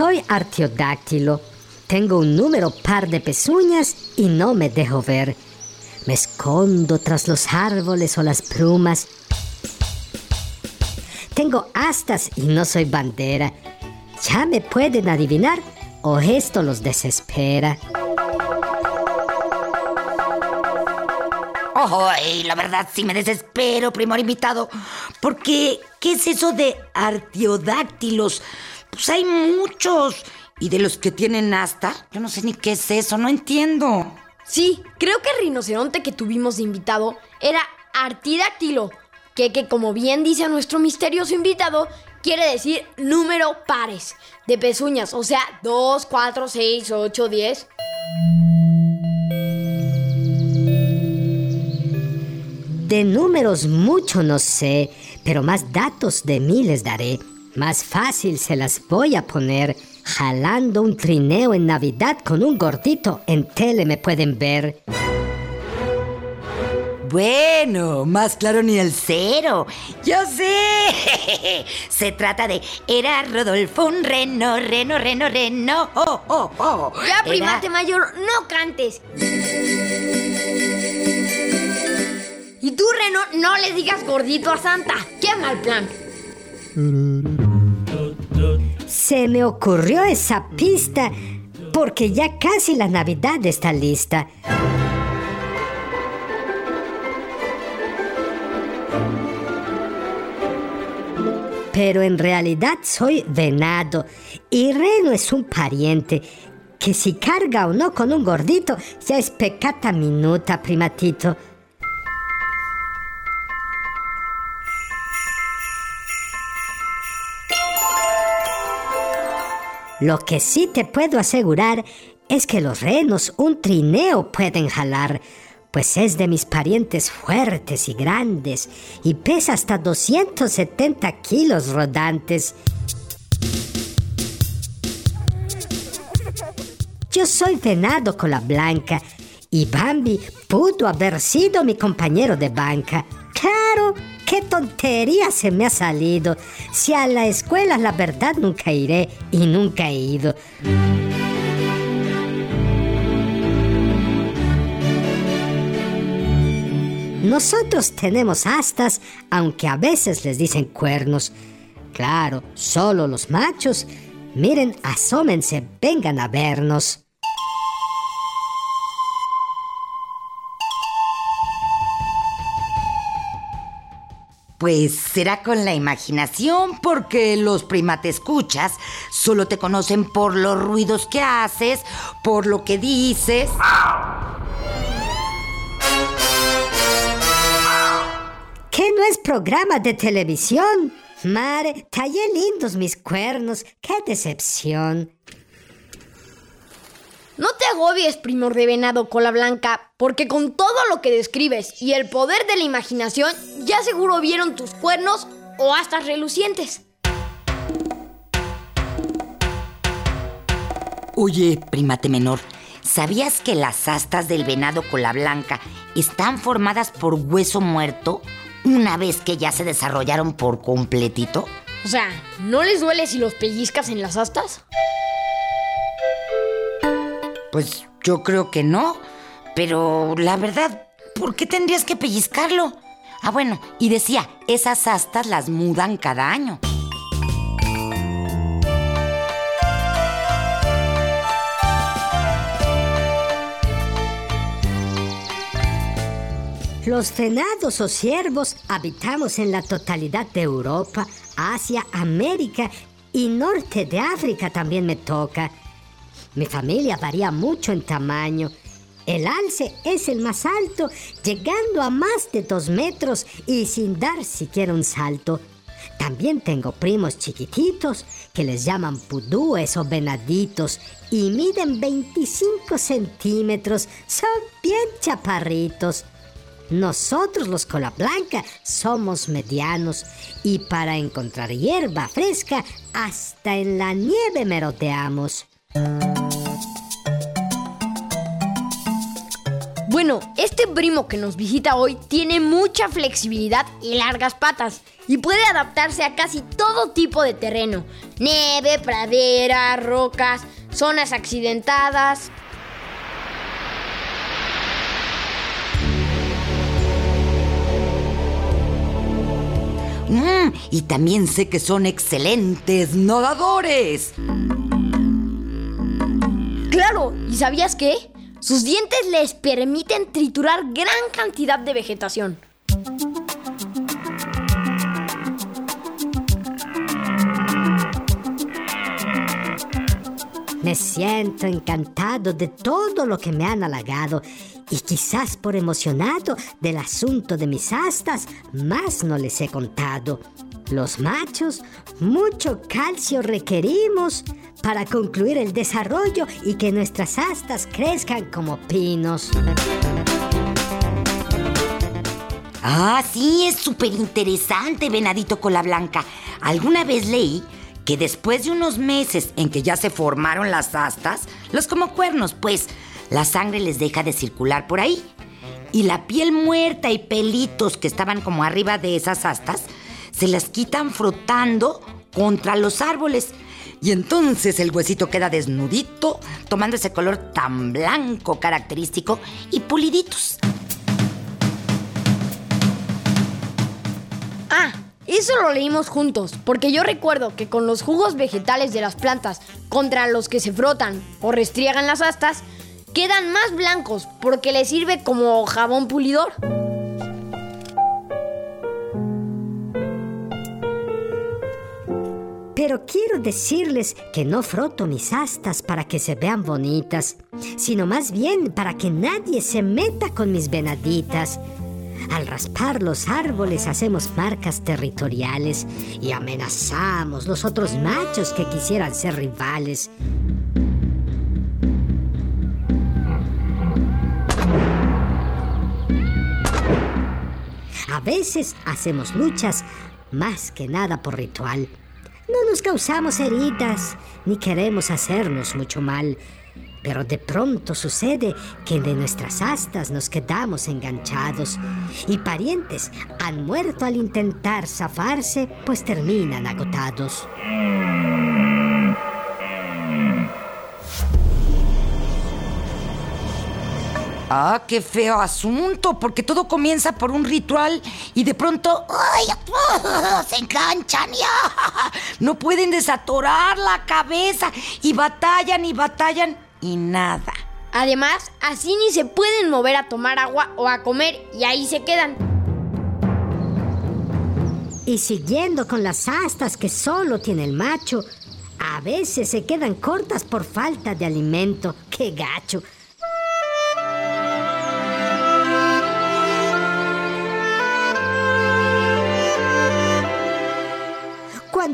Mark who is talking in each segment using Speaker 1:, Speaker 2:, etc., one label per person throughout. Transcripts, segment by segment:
Speaker 1: Soy artiodáctilo. Tengo un número par de pezuñas y no me dejo ver. Me escondo tras los árboles o las plumas. Tengo astas y no soy bandera. ¿Ya me pueden adivinar o esto los desespera?
Speaker 2: Ay, la verdad sí me desespero, primor invitado. Porque, ¿qué es eso de artiodáctilos? Pues hay muchos. Y de los que tienen asta, yo no sé ni qué es eso, no entiendo.
Speaker 3: Sí, creo que el rinoceronte que tuvimos de invitado era artidáctilo, que, que como bien dice nuestro misterioso invitado, quiere decir número pares de pezuñas, o sea, 2, 4, 6, 8, 10.
Speaker 1: De números mucho no sé, pero más datos de mí les daré. Más fácil se las voy a poner. Jalando un trineo en Navidad con un gordito en tele me pueden ver.
Speaker 2: Bueno, más claro ni el cero. Yo sé. Se trata de era Rodolfo un reno, reno, reno, reno. Oh, oh, oh.
Speaker 3: Ya,
Speaker 2: Era-
Speaker 3: primate mayor, no cantes. Y tú, Reno, no le digas gordito a Santa. ¡Qué mal plan!
Speaker 1: Se me ocurrió esa pista porque ya casi la Navidad está lista. Pero en realidad soy venado y Reno es un pariente que si carga o no con un gordito ya es pecata minuta, primatito. Lo que sí te puedo asegurar es que los renos un trineo pueden jalar, pues es de mis parientes fuertes y grandes y pesa hasta 270 kilos rodantes. Yo soy venado con la blanca y Bambi pudo haber sido mi compañero de banca. Claro, qué tontería se me ha salido. Si a la escuela la verdad nunca iré y nunca he ido. Nosotros tenemos astas, aunque a veces les dicen cuernos. Claro, solo los machos. Miren, asómense, vengan a vernos.
Speaker 2: Pues será con la imaginación, porque los primates escuchas solo te conocen por los ruidos que haces, por lo que dices.
Speaker 1: ¿Qué no es programa de televisión? Mare, tallé lindos mis cuernos. ¡Qué decepción!
Speaker 3: Agobies, primor de venado cola blanca, porque con todo lo que describes y el poder de la imaginación, ya seguro vieron tus cuernos o astas relucientes.
Speaker 2: Oye, primate menor, ¿sabías que las astas del venado cola blanca están formadas por hueso muerto una vez que ya se desarrollaron por completito?
Speaker 3: O sea, ¿no les duele si los pellizcas en las astas?
Speaker 2: Pues yo creo que no, pero la verdad, ¿por qué tendrías que pellizcarlo? Ah, bueno, y decía, esas astas las mudan cada año.
Speaker 1: Los venados o ciervos habitamos en la totalidad de Europa, Asia, América y norte de África también me toca. Mi familia varía mucho en tamaño. El alce es el más alto, llegando a más de dos metros y sin dar siquiera un salto. También tengo primos chiquititos que les llaman pudúes o venaditos y miden 25 centímetros. Son bien chaparritos. Nosotros los cola blanca somos medianos y para encontrar hierba fresca hasta en la nieve meroteamos.
Speaker 3: Bueno, este primo que nos visita hoy tiene mucha flexibilidad y largas patas y puede adaptarse a casi todo tipo de terreno. Nieve, pradera, rocas, zonas accidentadas.
Speaker 2: Mm, y también sé que son excelentes nadadores.
Speaker 3: Claro, ¿y sabías qué? Sus dientes les permiten triturar gran cantidad de vegetación.
Speaker 1: Me siento encantado de todo lo que me han halagado y quizás por emocionado del asunto de mis astas, más no les he contado. Los machos mucho calcio requerimos para concluir el desarrollo y que nuestras astas crezcan como pinos.
Speaker 2: Ah, sí, es súper interesante, venadito cola blanca. Alguna vez leí que después de unos meses en que ya se formaron las astas, los como cuernos, pues, la sangre les deja de circular por ahí. Y la piel muerta y pelitos que estaban como arriba de esas astas, se las quitan frotando contra los árboles. Y entonces el huesito queda desnudito, tomando ese color tan blanco característico y puliditos.
Speaker 3: Ah, eso lo leímos juntos, porque yo recuerdo que con los jugos vegetales de las plantas contra los que se frotan o restriegan las astas, quedan más blancos porque les sirve como jabón pulidor.
Speaker 1: Pero quiero decirles que no froto mis astas para que se vean bonitas, sino más bien para que nadie se meta con mis venaditas. Al raspar los árboles hacemos marcas territoriales y amenazamos los otros machos que quisieran ser rivales. A veces hacemos luchas más que nada por ritual. No nos causamos heridas ni queremos hacernos mucho mal, pero de pronto sucede que de nuestras astas nos quedamos enganchados y parientes han muerto al intentar zafarse, pues terminan agotados.
Speaker 2: Ah, qué feo asunto, porque todo comienza por un ritual y de pronto ¡ay! se enganchan y ¡ah! no pueden desatorar la cabeza y batallan y batallan y nada.
Speaker 3: Además, así ni se pueden mover a tomar agua o a comer y ahí se quedan.
Speaker 1: Y siguiendo con las astas que solo tiene el macho, a veces se quedan cortas por falta de alimento. ¡Qué gacho!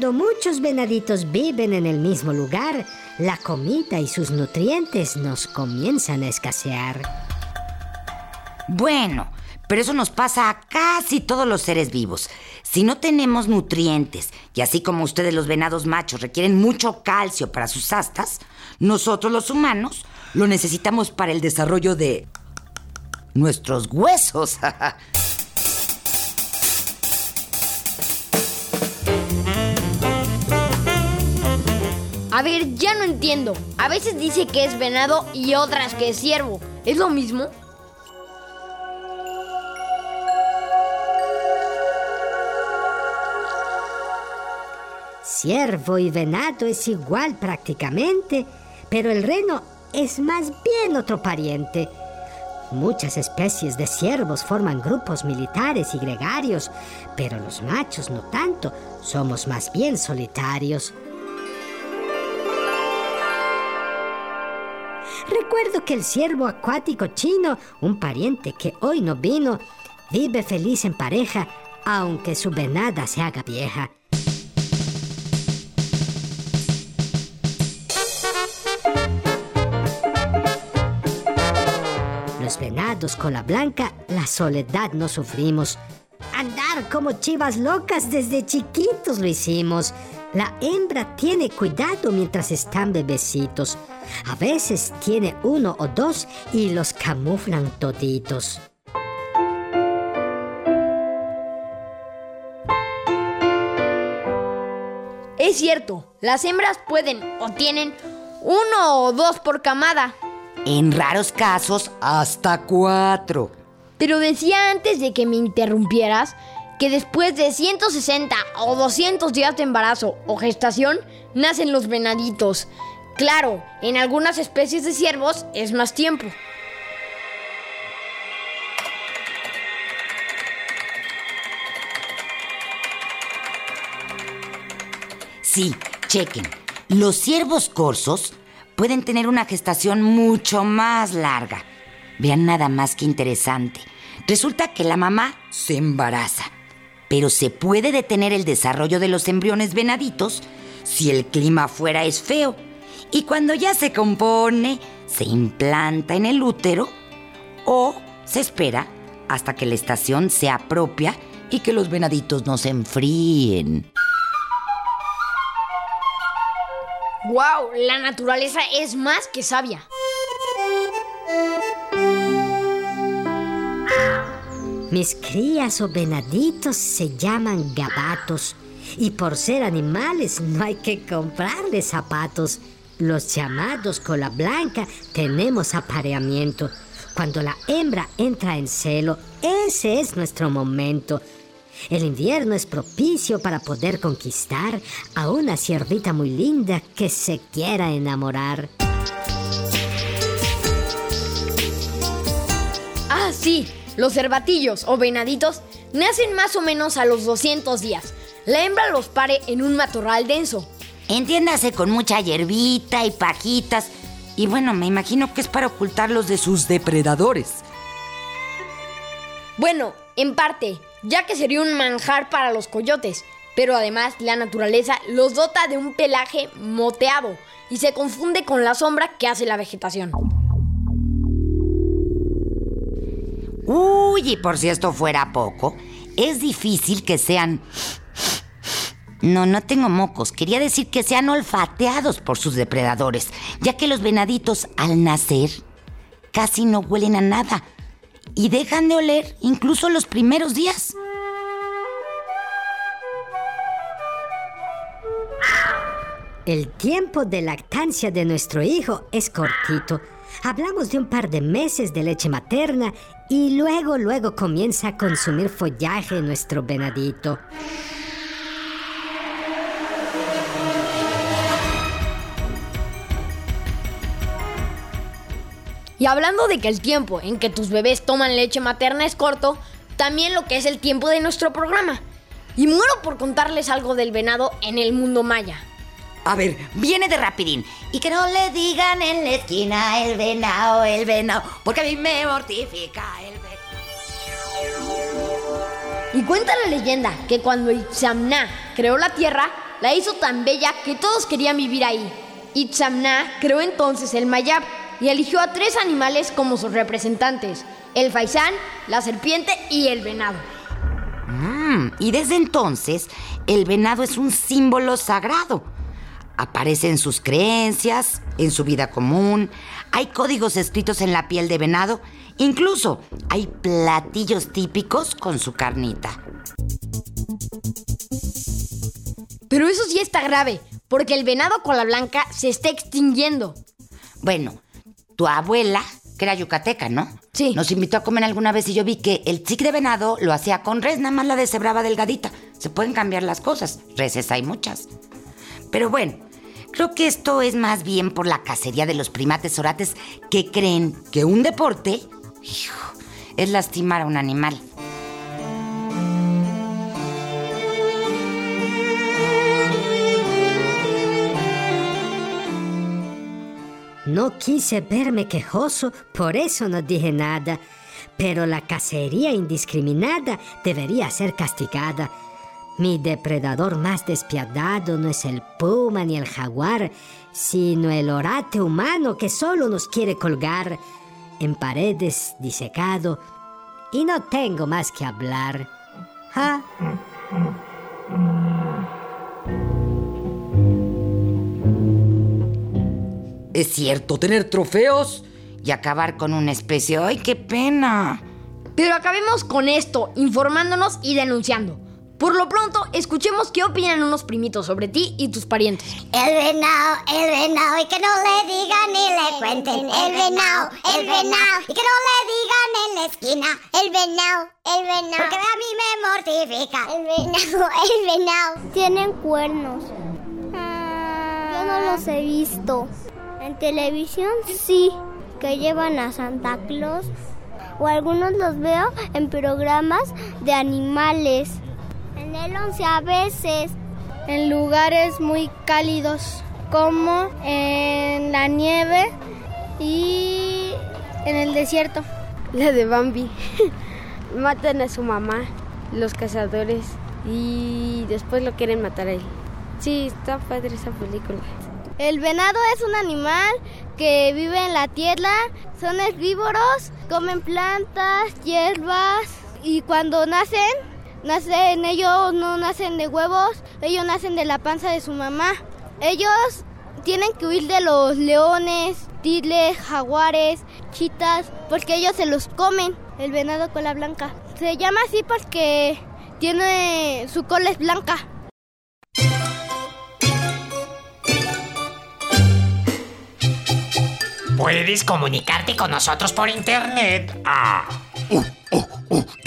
Speaker 1: Cuando muchos venaditos viven en el mismo lugar, la comida y sus nutrientes nos comienzan a escasear.
Speaker 2: Bueno, pero eso nos pasa a casi todos los seres vivos. Si no tenemos nutrientes, y así como ustedes los venados machos requieren mucho calcio para sus astas, nosotros los humanos lo necesitamos para el desarrollo de nuestros huesos.
Speaker 3: A ver, ya no entiendo. A veces dice que es venado y otras que es ciervo. ¿Es lo mismo?
Speaker 1: Ciervo y venado es igual prácticamente, pero el reno es más bien otro pariente. Muchas especies de ciervos forman grupos militares y gregarios, pero los machos no tanto, somos más bien solitarios. Recuerdo que el ciervo acuático chino, un pariente que hoy no vino, vive feliz en pareja, aunque su venada se haga vieja. Los venados con la blanca, la soledad no sufrimos. Andar como chivas locas desde chiquitos lo hicimos. La hembra tiene cuidado mientras están bebecitos. A veces tiene uno o dos y los camuflan toditos.
Speaker 3: Es cierto, las hembras pueden o tienen uno o dos por camada.
Speaker 2: En raros casos, hasta cuatro.
Speaker 3: Pero decía antes de que me interrumpieras que después de 160 o 200 días de embarazo o gestación nacen los venaditos. Claro, en algunas especies de ciervos es más tiempo.
Speaker 2: Sí, chequen. Los ciervos corsos pueden tener una gestación mucho más larga. Vean nada más que interesante. Resulta que la mamá se embaraza, pero se puede detener el desarrollo de los embriones venaditos si el clima afuera es feo. Y cuando ya se compone, se implanta en el útero o se espera hasta que la estación sea propia y que los venaditos no se enfríen.
Speaker 3: ¡Wow! La naturaleza es más que sabia.
Speaker 1: Mis crías o venaditos se llaman gabatos y por ser animales no hay que comprarles zapatos. Los llamados cola blanca tenemos apareamiento. Cuando la hembra entra en celo, ese es nuestro momento. El invierno es propicio para poder conquistar a una ciervita muy linda que se quiera enamorar.
Speaker 3: Ah, sí, los cervatillos o venaditos nacen más o menos a los 200 días. La hembra los pare en un matorral denso.
Speaker 2: Entiéndase con mucha hierbita y pajitas. Y bueno, me imagino que es para ocultarlos de sus depredadores.
Speaker 3: Bueno, en parte, ya que sería un manjar para los coyotes, pero además la naturaleza los dota de un pelaje moteado y se confunde con la sombra que hace la vegetación.
Speaker 2: Uy, y por si esto fuera poco, es difícil que sean... No, no tengo mocos. Quería decir que sean olfateados por sus depredadores, ya que los venaditos al nacer casi no huelen a nada y dejan de oler incluso los primeros días.
Speaker 1: El tiempo de lactancia de nuestro hijo es cortito. Hablamos de un par de meses de leche materna y luego, luego comienza a consumir follaje nuestro venadito.
Speaker 3: Y hablando de que el tiempo en que tus bebés toman leche materna es corto, también lo que es el tiempo de nuestro programa. Y muero por contarles algo del venado en el mundo maya.
Speaker 2: A ver, viene de rapidín. Y que no le digan en la esquina el venado, el venado, porque a mí me mortifica el.
Speaker 3: Y cuenta la leyenda que cuando Itzamna creó la tierra, la hizo tan bella que todos querían vivir ahí. Itzamna creó entonces el Mayab y eligió a tres animales como sus representantes: el faisán, la serpiente y el venado.
Speaker 2: Mm, y desde entonces, el venado es un símbolo sagrado. Aparece en sus creencias, en su vida común. Hay códigos escritos en la piel de venado. Incluso hay platillos típicos con su carnita.
Speaker 3: Pero eso sí está grave, porque el venado cola blanca se está extinguiendo.
Speaker 2: Bueno, tu abuela, que era yucateca, ¿no?
Speaker 3: Sí.
Speaker 2: Nos invitó a comer alguna vez y yo vi que el chic de venado lo hacía con res, nada más la deshebraba delgadita. Se pueden cambiar las cosas. Reses hay muchas. Pero bueno, creo que esto es más bien por la cacería de los primates orates que creen que un deporte es lastimar a un animal.
Speaker 1: no quise verme quejoso, por eso no dije nada. Pero la cacería indiscriminada debería ser castigada. Mi depredador más despiadado no es el puma ni el jaguar, sino el orate humano que solo nos quiere colgar en paredes disecado. Y no tengo más que hablar. ¿Ah?
Speaker 2: Es cierto, tener trofeos y acabar con una especie. ¡Ay, qué pena!
Speaker 3: Pero acabemos con esto, informándonos y denunciando. Por lo pronto, escuchemos qué opinan unos primitos sobre ti y tus parientes.
Speaker 4: El venado, el venado, y que no le digan ni le cuenten. El venado, el venado, y que no le digan en la esquina. El venado, el venado, porque a mí me mortifica. El venado, el venado.
Speaker 5: Tienen cuernos. Yo no los he visto. En televisión sí, que llevan a Santa Claus. O algunos los veo en programas de animales. En el 11 a veces. En lugares muy cálidos, como en la nieve y en el desierto.
Speaker 6: La de Bambi. Matan a su mamá, los cazadores, y después lo quieren matar a él. Sí, está padre esa película.
Speaker 5: El venado es un animal que vive en la tierra, son herbívoros, comen plantas, hierbas y cuando nacen, nacen ellos no nacen de huevos, ellos nacen de la panza de su mamá. Ellos tienen que huir de los leones, tigres, jaguares, chitas, porque ellos se los comen, el venado cola blanca. Se llama así porque tiene su cola es blanca.
Speaker 7: Puedes comunicarte con nosotros por internet.
Speaker 8: Ah.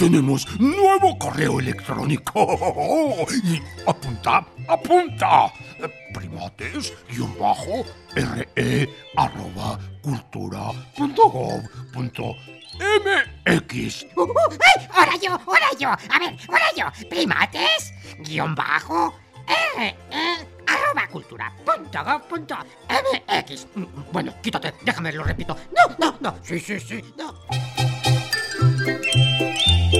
Speaker 8: Tenemos nuevo correo electrónico. Y apunta, apunta. Primates, guion bajo, re, arroba, cultura.
Speaker 9: Ahora yo, ahora yo. A ver, ahora yo. Primates, guion bajo, re, arroba cultura punto punto mx.
Speaker 8: Bueno, quítate, déjame, lo repito. No, no, no. Sí, sí, sí, no.